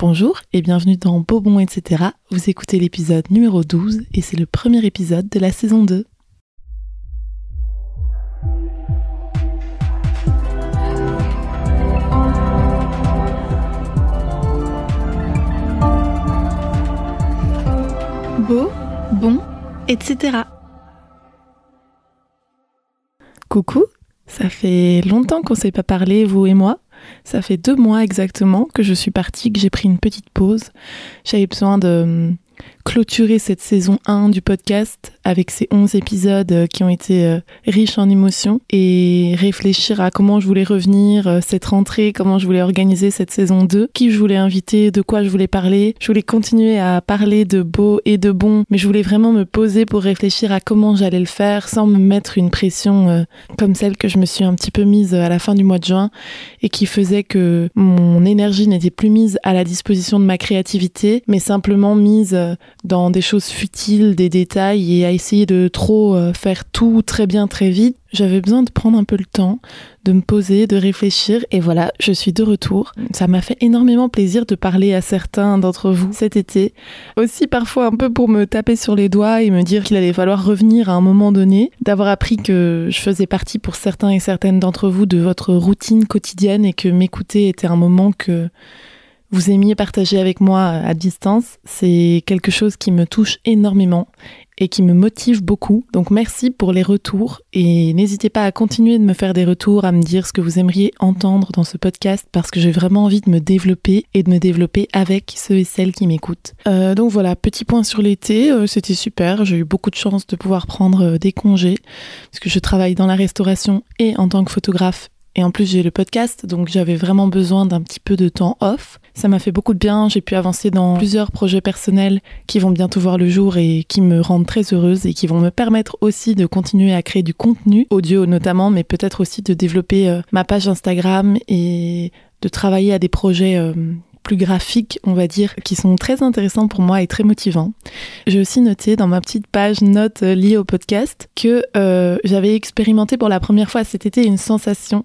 Bonjour et bienvenue dans Bobon, etc. Vous écoutez l'épisode numéro 12 et c'est le premier épisode de la saison 2. Beau, bon, etc. Coucou, ça fait longtemps qu'on ne s'est pas parlé, vous et moi. Ça fait deux mois exactement que je suis partie, que j'ai pris une petite pause. J'avais besoin de clôturer cette saison 1 du podcast avec ces 11 épisodes euh, qui ont été euh, riches en émotions et réfléchir à comment je voulais revenir euh, cette rentrée, comment je voulais organiser cette saison 2, qui je voulais inviter, de quoi je voulais parler. Je voulais continuer à parler de beau et de bon, mais je voulais vraiment me poser pour réfléchir à comment j'allais le faire sans me mettre une pression comme celle que je me suis un petit peu mise à la fin du mois de juin et qui faisait que mon énergie n'était plus mise à la disposition de ma créativité, mais simplement mise dans des choses futiles, des détails et à essayer de trop euh, faire tout très bien très vite. J'avais besoin de prendre un peu le temps, de me poser, de réfléchir et voilà, je suis de retour. Ça m'a fait énormément plaisir de parler à certains d'entre vous cet été. Aussi parfois un peu pour me taper sur les doigts et me dire qu'il allait falloir revenir à un moment donné, d'avoir appris que je faisais partie pour certains et certaines d'entre vous de votre routine quotidienne et que m'écouter était un moment que vous aimiez partager avec moi à distance. C'est quelque chose qui me touche énormément et qui me motive beaucoup. Donc merci pour les retours et n'hésitez pas à continuer de me faire des retours, à me dire ce que vous aimeriez entendre dans ce podcast parce que j'ai vraiment envie de me développer et de me développer avec ceux et celles qui m'écoutent. Euh, donc voilà, petit point sur l'été, euh, c'était super. J'ai eu beaucoup de chance de pouvoir prendre euh, des congés parce que je travaille dans la restauration et en tant que photographe et en plus, j'ai le podcast, donc j'avais vraiment besoin d'un petit peu de temps off. Ça m'a fait beaucoup de bien. J'ai pu avancer dans plusieurs projets personnels qui vont bientôt voir le jour et qui me rendent très heureuse et qui vont me permettre aussi de continuer à créer du contenu, audio notamment, mais peut-être aussi de développer euh, ma page Instagram et de travailler à des projets euh, plus graphiques, on va dire, qui sont très intéressants pour moi et très motivants. J'ai aussi noté dans ma petite page note euh, liée au podcast que euh, j'avais expérimenté pour la première fois cet été une sensation,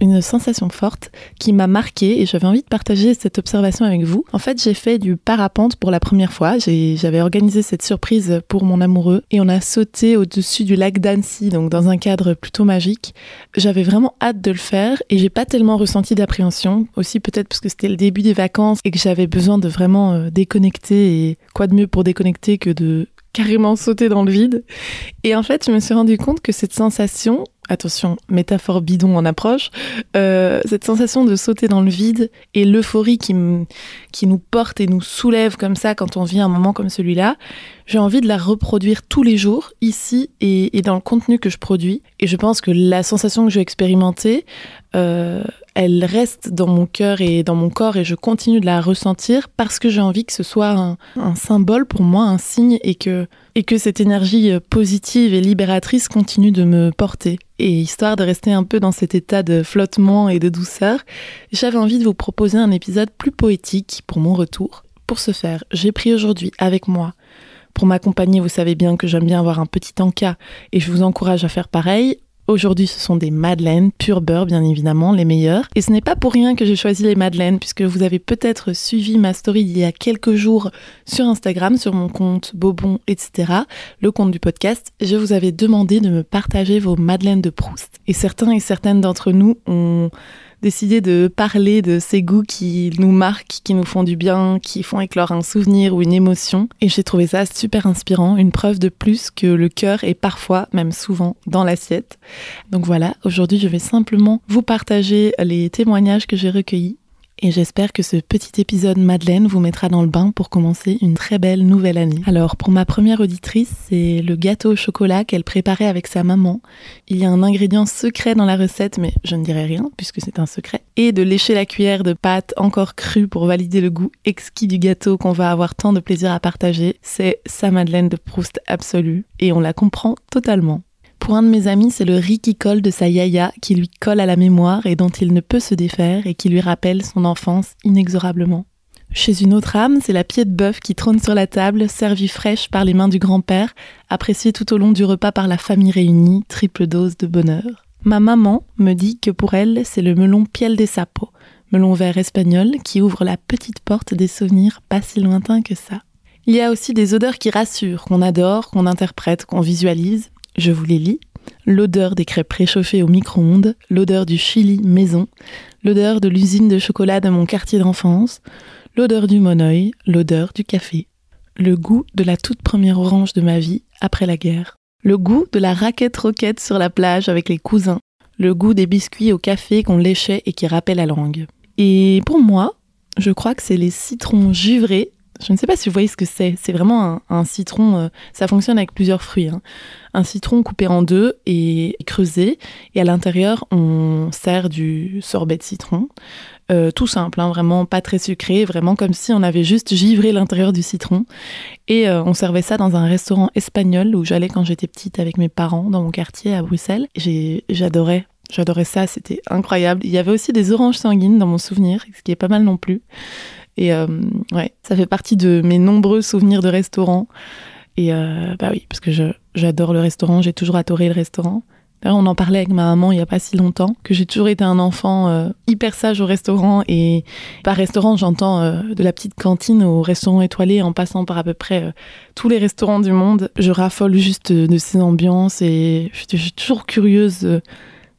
une sensation forte qui m'a marqué et j'avais envie de partager cette observation avec vous. En fait, j'ai fait du parapente pour la première fois. J'avais organisé cette surprise pour mon amoureux et on a sauté au-dessus du lac d'Annecy, donc dans un cadre plutôt magique. J'avais vraiment hâte de le faire et j'ai pas tellement ressenti d'appréhension, aussi peut-être parce que c'était le début des vacances et que j'avais besoin de vraiment euh, déconnecter. Et quoi de mieux pour déconnecter que de carrément sauter dans le vide. Et en fait, je me suis rendu compte que cette sensation, attention, métaphore bidon en approche, euh, cette sensation de sauter dans le vide et l'euphorie qui, qui nous porte et nous soulève comme ça quand on vit un moment comme celui-là, j'ai envie de la reproduire tous les jours, ici et, dans le contenu que je produis. Et je pense que la sensation que j'ai expérimentée, euh, elle reste dans mon cœur et dans mon corps et je continue de la ressentir parce que j'ai envie que ce soit un, symbole pour moi, un signe et que, et que cette énergie euh, positive et libératrice continue de me porter. Et histoire de rester un peu dans cet état de flottement et de douceur, j'avais envie de vous proposer un épisode plus poétique pour mon retour. Pour ce faire, j'ai pris aujourd'hui avec moi pour m'accompagner, vous savez bien que j'aime bien avoir un petit encas et je vous encourage à faire pareil, Aujourd'hui, ce sont des madeleines, pur beurre bien évidemment, les meilleures. Et ce n'est pas pour rien que j'ai choisi les madeleines, puisque vous avez peut-être suivi ma story il y a quelques jours sur Instagram, sur mon compte Bobon, etc., le compte du podcast. Je vous avais demandé de me partager vos madeleines de Proust. Et certains et certaines d'entre nous ont décidé de parler de ces goûts qui nous marquent, qui nous font du bien, qui font éclore un souvenir ou une émotion. Et j'ai trouvé ça super inspirant, une preuve de plus que le cœur est parfois, même souvent, dans l'assiette. Donc voilà, aujourd'hui je vais simplement vous partager les témoignages que j'ai recueillis et j'espère que ce petit épisode Madeleine vous mettra dans le bain pour commencer une très belle nouvelle année. Alors pour ma première auditrice, c'est le gâteau au chocolat qu'elle préparait avec sa maman. Il y a un ingrédient secret dans la recette, mais je ne dirai rien puisque c'est un secret. Et de lécher la cuillère de pâte encore crue pour valider le goût exquis du gâteau qu'on va avoir tant de plaisir à partager. C'est sa Madeleine de Proust absolue et on la comprend totalement. Pour un de mes amis, c'est le riz qui colle de sa yaya qui lui colle à la mémoire et dont il ne peut se défaire et qui lui rappelle son enfance inexorablement. Chez une autre âme, c'est la pied de bœuf qui trône sur la table, servie fraîche par les mains du grand-père, appréciée tout au long du repas par la famille réunie, triple dose de bonheur. Ma maman me dit que pour elle, c'est le melon piel des sapos, melon vert espagnol qui ouvre la petite porte des souvenirs pas si lointains que ça. Il y a aussi des odeurs qui rassurent, qu'on adore, qu'on interprète, qu'on visualise. Je vous les lis. L'odeur des crêpes réchauffées au micro-ondes, l'odeur du chili maison, l'odeur de l'usine de chocolat de mon quartier d'enfance, l'odeur du monoeil, l'odeur du café, le goût de la toute première orange de ma vie après la guerre, le goût de la raquette roquette sur la plage avec les cousins, le goût des biscuits au café qu'on léchait et qui rappellent la langue. Et pour moi, je crois que c'est les citrons givrés. Je ne sais pas si vous voyez ce que c'est. C'est vraiment un, citron. Euh, ça fonctionne avec plusieurs fruits. Hein. Un citron coupé en deux et creusé. Et à l'intérieur, on sert du sorbet de citron. Euh, tout simple, hein, vraiment pas très sucré, vraiment comme si on avait juste givré l'intérieur du citron. Et euh, on servait ça dans un restaurant espagnol où j'allais quand j'étais petite avec mes parents dans mon quartier à Bruxelles. J'adorais, j'adorais ça, c'était incroyable. Il y avait aussi des oranges sanguines dans mon souvenir, ce qui est pas mal non plus. Et euh, ouais, ça fait partie de mes nombreux souvenirs de restaurant. Et bah oui, parce que j'adore le restaurant, j'ai toujours adoré le restaurant. On en parlait avec ma maman il n'y a pas si longtemps, que j'ai toujours été un enfant euh, hyper sage au restaurant. Et par restaurant, j'entends euh, de la petite cantine au restaurant étoilé en passant par à peu près euh, tous les restaurants du monde. Je raffole juste de ces ambiances et je suis toujours curieuse de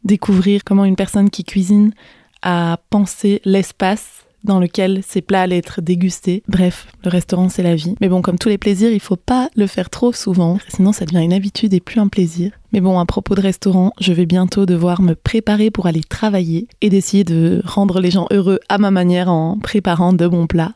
découvrir comment une personne qui cuisine a pensé l'espace dans lequel ces plats allaient être dégustés. Bref, le restaurant, c'est la vie. Mais bon, comme tous les plaisirs, il faut pas le faire trop souvent, sinon ça devient une habitude et plus un plaisir. Mais bon, à propos de restaurant, je vais bientôt devoir me préparer pour aller travailler et d'essayer de rendre les gens heureux à ma manière en préparant de bons plats.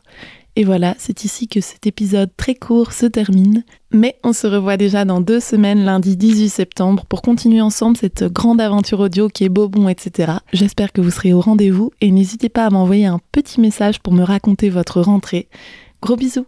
Et voilà, c'est ici que cet épisode très court se termine. Mais on se revoit déjà dans deux semaines, lundi 18 septembre, pour continuer ensemble cette grande aventure audio qui est beau, bon, etc. J'espère que vous serez au rendez-vous et n'hésitez pas à m'envoyer un petit message pour me raconter votre rentrée. Gros bisous